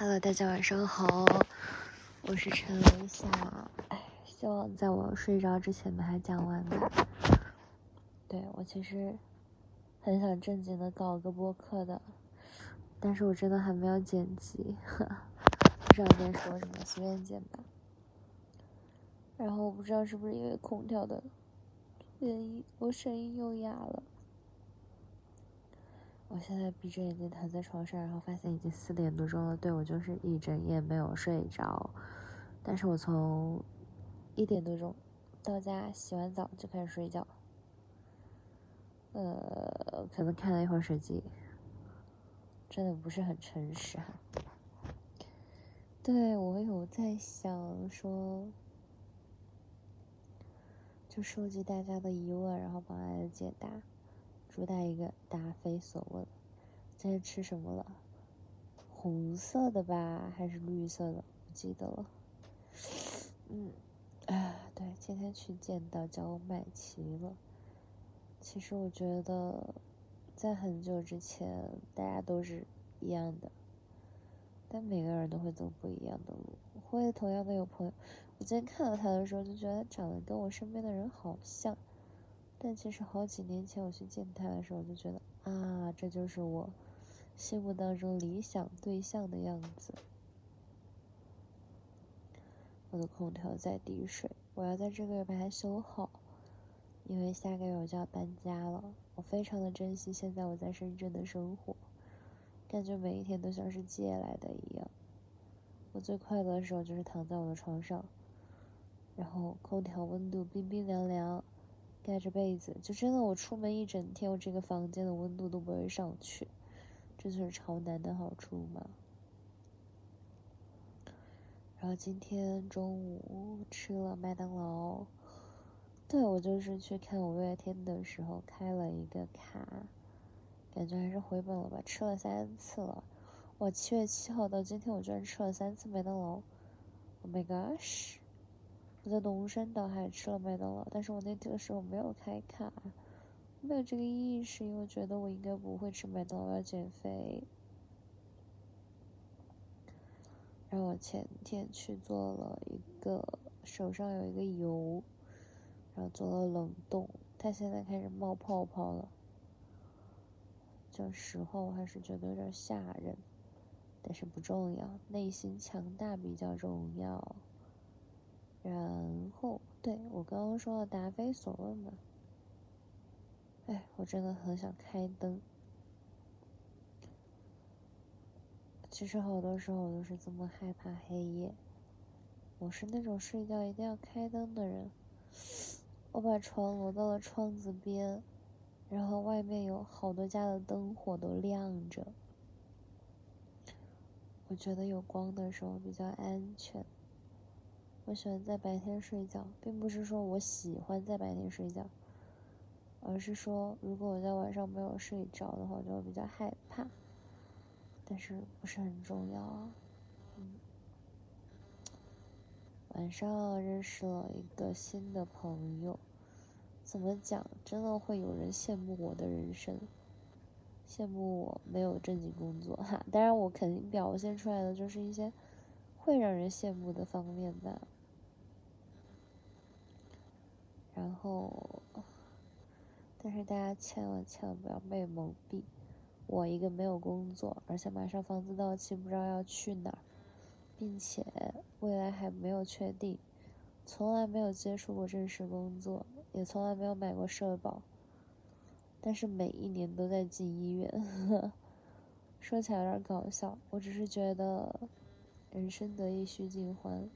Hello，大家晚上好，我是陈文夏。哎，希望在我睡着之前把它讲完吧。对我其实很想正经的搞个播客的，但是我真的还没有剪辑，不知道该说什么，随便剪吧。然后我不知道是不是因为空调的原因，我声音又哑了。我现在闭着眼睛躺在床上，然后发现已经四点多钟了。对我就是一整夜没有睡着，但是我从一点多钟到家洗完澡就开始睡觉。呃，可能看了一会儿手机，真的不是很诚实哈。对我有在想说，就收集大家的疑问，然后帮大家解答。主打一个答非所问。今天吃什么了？红色的吧，还是绿色的？不记得了。嗯，啊，对，今天去见到叫麦琪了。其实我觉得，在很久之前，大家都是一样的，但每个人都会走不一样的路。会同样的有朋友，我今天看到他的时候，就觉得他长得跟我身边的人好像。但其实好几年前我去见他的时候，就觉得啊，这就是我心目当中理想对象的样子。我的空调在滴水，我要在这个月把它修好，因为下个月我就要搬家了。我非常的珍惜现在我在深圳的生活，感觉每一天都像是借来的一样。我最快乐的时候就是躺在我的床上，然后空调温度冰冰凉凉。盖着被子，就真的我出门一整天，我这个房间的温度都不会上去，这就是朝南的好处嘛。然后今天中午吃了麦当劳，对我就是去看五月天的时候开了一个卡，感觉还是回本了吧？吃了三次了，我七月七号到今天我居然吃了三次麦当劳，Oh my gosh！我在农山岛还吃了麦当劳，但是我那天的时候没有开卡，没有这个意识，因为觉得我应该不会吃麦当劳，要减肥。然后我前天去做了一个手上有一个油，然后做了冷冻，它现在开始冒泡泡了。讲实话，我还是觉得有点吓人，但是不重要，内心强大比较重要。然后，对我刚刚说的答非所问嘛，哎，我真的很想开灯。其实好多时候我都是这么害怕黑夜，我是那种睡觉一定要开灯的人。我把床挪到了窗子边，然后外面有好多家的灯火都亮着，我觉得有光的时候比较安全。我喜欢在白天睡觉，并不是说我喜欢在白天睡觉，而是说如果我在晚上没有睡着的话，我就会比较害怕。但是不是很重要啊？嗯，晚上认识了一个新的朋友，怎么讲？真的会有人羡慕我的人生，羡慕我没有正经工作哈。当然，我肯定表现出来的就是一些会让人羡慕的方面吧。然后，但是大家千万千万不要被蒙蔽。我一个没有工作，而且马上房子到期，不知道要去哪儿，并且未来还没有确定，从来没有接触过正式工作，也从来没有买过社保，但是每一年都在进医院。说起来有点搞笑，我只是觉得人生得意须尽欢。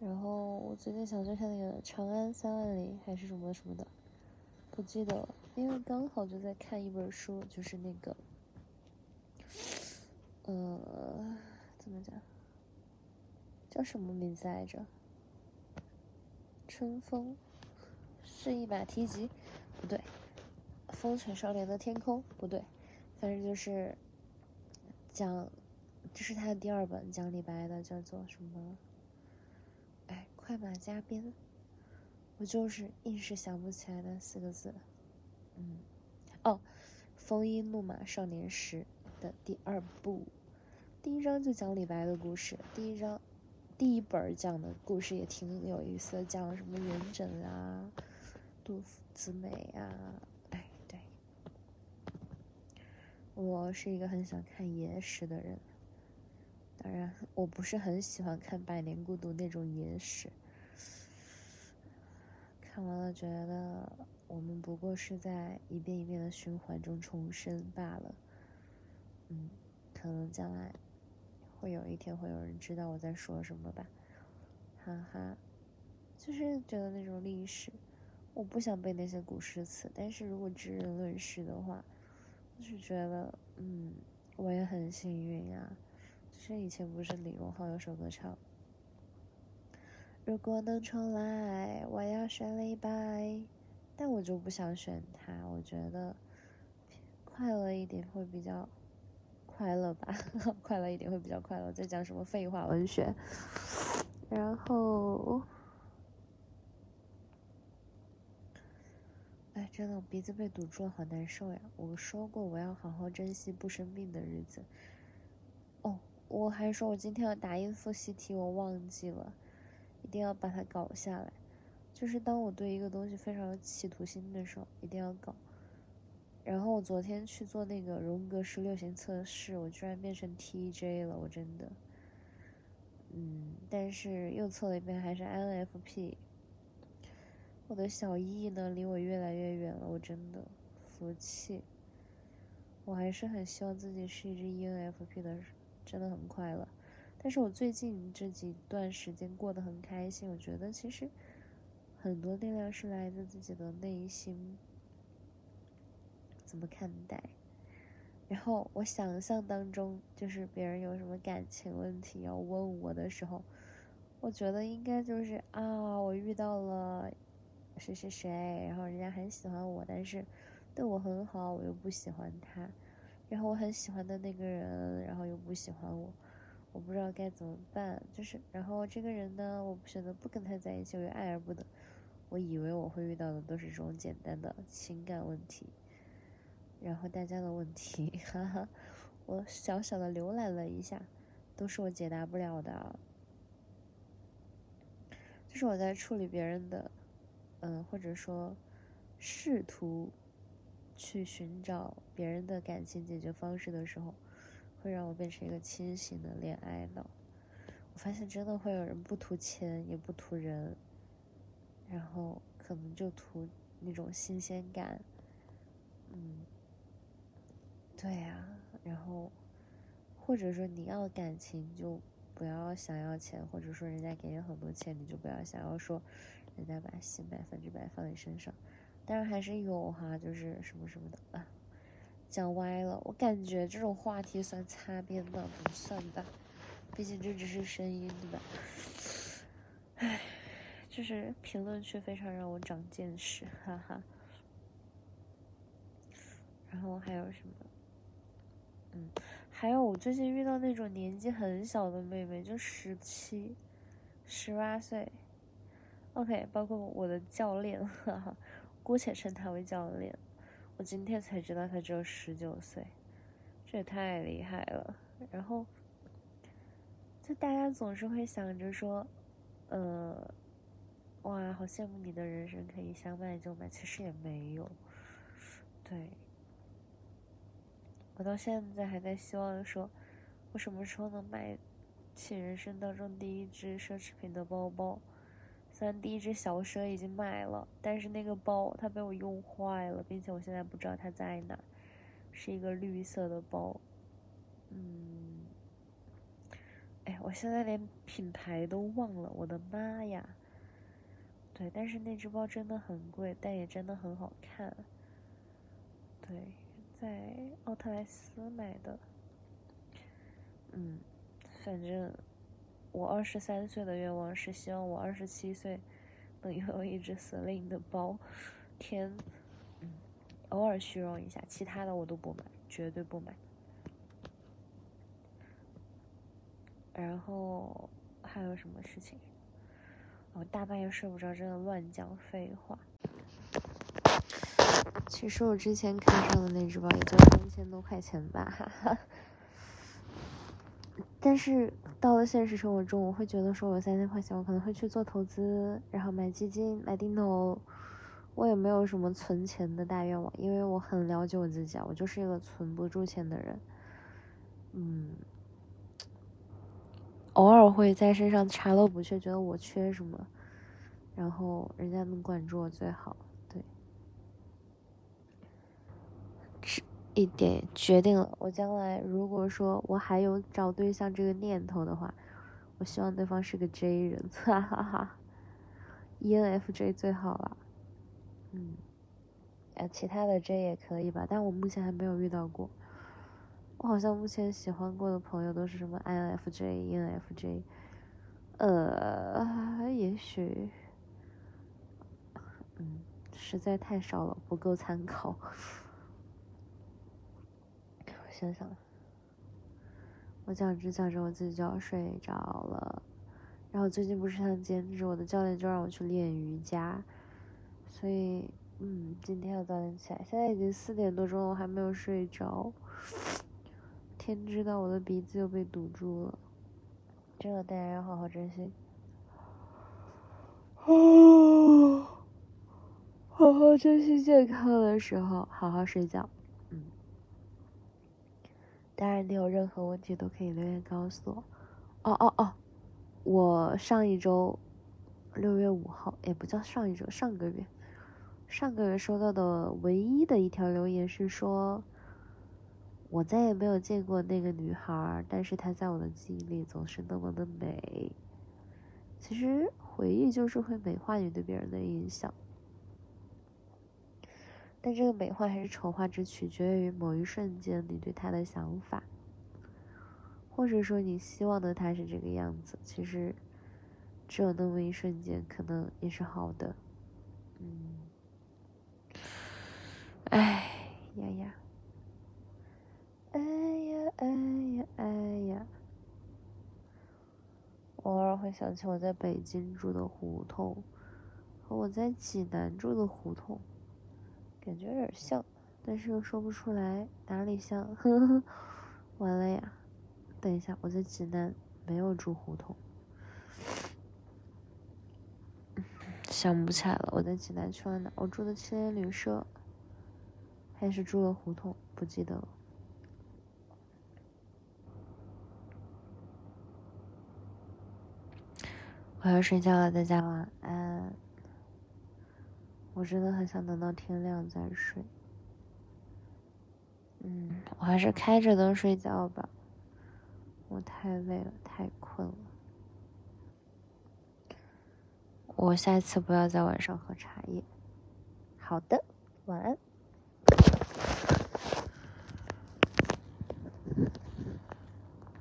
然后我最近想去看那个《长安三万里》还是什么什么的，不记得了。因为刚好就在看一本书，就是那个，呃，怎么讲？叫什么名字来着？春风是一马蹄疾，不对。风犬少年的天空，不对。反正就是讲，这是他的第二本讲李白的，叫做什么？快马加鞭，我就是一时想不起来那四个字。嗯，哦，风衣怒马少年时，的第二部。第一章就讲李白的故事，第一章第一本讲的故事也挺有意思的，讲什么元稹啊、杜甫子美啊。哎，对，我是一个很喜欢看野史的人，当然我不是很喜欢看《百年孤独》那种野史。看完了，觉得我们不过是在一遍一遍的循环中重生罢了。嗯，可能将来会有一天会有人知道我在说什么吧，哈哈。就是觉得那种历史，我不想背那些古诗词，但是如果知人论事的话，就是觉得，嗯，我也很幸运呀。就是以前不是李荣浩有首歌唱。如果能重来，我要选李白，但我就不想选他。我觉得快乐一点会比较快乐吧，快乐一点会比较快乐。在讲什么废话文学？然后，哎，真的，我鼻子被堵住了，好难受呀！我说过我要好好珍惜不生病的日子。哦，我还说我今天要打印复习题，我忘记了。一定要把它搞下来，就是当我对一个东西非常有企图心的时候，一定要搞。然后我昨天去做那个荣格十六型测试，我居然变成 TJ 了，我真的，嗯，但是又测了一遍还是 INFP。我的小 E 呢，离我越来越远了，我真的服气。我还是很希望自己是一只 ENFP 的，真的很快乐。但是我最近这几段时间过得很开心，我觉得其实很多力量是来自自己的内心，怎么看待？然后我想象当中，就是别人有什么感情问题要问我的时候，我觉得应该就是啊，我遇到了谁谁谁，然后人家很喜欢我，但是对我很好，我又不喜欢他，然后我很喜欢的那个人，然后又不喜欢我。我不知道该怎么办，就是，然后这个人呢，我选择不跟他在一起，我又爱而不得。我以为我会遇到的都是这种简单的情感问题，然后大家的问题，哈哈，我小小的浏览了一下，都是我解答不了的。就是我在处理别人的，嗯，或者说试图去寻找别人的感情解决方式的时候。会让我变成一个清醒的恋爱脑。我发现真的会有人不图钱也不图人，然后可能就图那种新鲜感。嗯，对呀，然后或者说你要感情就不要想要钱，或者说人家给你很多钱你就不要想要说人家把心百分之百放在身上。当然还是有哈，就是什么什么的啊。讲歪了，我感觉这种话题算擦边的，不算吧，毕竟这只是声音，对吧？唉，就是评论区非常让我长见识，哈哈。然后还有什么？嗯，还有我最近遇到那种年纪很小的妹妹，就十七、十八岁。OK，包括我的教练，哈哈，姑且称他为教练。我今天才知道他只有十九岁，这也太厉害了。然后，就大家总是会想着说，呃，哇，好羡慕你的人生可以想买就买，其实也没有。对，我到现在还在希望说，我什么时候能买起人生当中第一只奢侈品的包包。虽然第一只小蛇已经卖了，但是那个包它被我用坏了，并且我现在不知道它在哪，是一个绿色的包。嗯，哎，我现在连品牌都忘了，我的妈呀！对，但是那只包真的很贵，但也真的很好看。对，在奥特莱斯买的。嗯，反正。我二十三岁的愿望是希望我二十七岁能拥有一只 Celine 的包，天，嗯，偶尔虚荣一下，其他的我都不买，绝对不买。然后还有什么事情？我大半夜睡不着，真的乱讲废话。其实我之前看上的那只包也就三千多块钱吧，哈哈。但是到了现实生活中，我会觉得说，我三千块钱，我可能会去做投资，然后买基金、买定投。我也没有什么存钱的大愿望，因为我很了解我自己啊，我就是一个存不住钱的人。嗯，偶尔会在身上查漏补缺，觉得我缺什么，然后人家能管住我最好。一点决定了，我将来如果说我还有找对象这个念头的话，我希望对方是个 J 人，哈哈哈，ENFJ 最好了，嗯，呃，其他的 J 也可以吧，但我目前还没有遇到过。我好像目前喜欢过的朋友都是什么 INFJ、ENFJ，呃，也许，嗯，实在太少了，不够参考。想想，我讲着讲着，我自己就要睡着了。然后最近不是想兼职，我的教练就让我去练瑜伽，所以，嗯，今天要早点起来。现在已经四点多钟了，我还没有睡着。天知道我的鼻子又被堵住了，这个大家要好好珍惜。哦，好好珍惜健康的时候，好好睡觉。当然，你有任何问题都可以留言告诉我。哦哦哦，我上一周六月五号，也不叫上一周，上个月，上个月收到的唯一的一条留言是说，我再也没有见过那个女孩，但是她在我的记忆里总是那么的美。其实回忆就是会美化你对别人的印象。但这个美化还是丑化，只取决于某一瞬间你对他的想法，或者说你希望的他是这个样子。其实，只有那么一瞬间，可能也是好的。嗯，哎呀呀，哎呀哎呀哎呀，偶尔会想起我在北京住的胡同，和我在济南住的胡同。感觉有点像，但是又说不出来哪里像。呵 呵完了呀！等一下，我在济南没有住胡同，想不起来了。我在济南去了哪？我住的青年旅社，还是住了胡同？不记得了。我要睡觉了，大家晚安。我真的很想等到天亮再睡。嗯，我还是开着灯睡觉吧。我太累了，太困了。我下次不要在晚上喝茶叶。好的，晚安。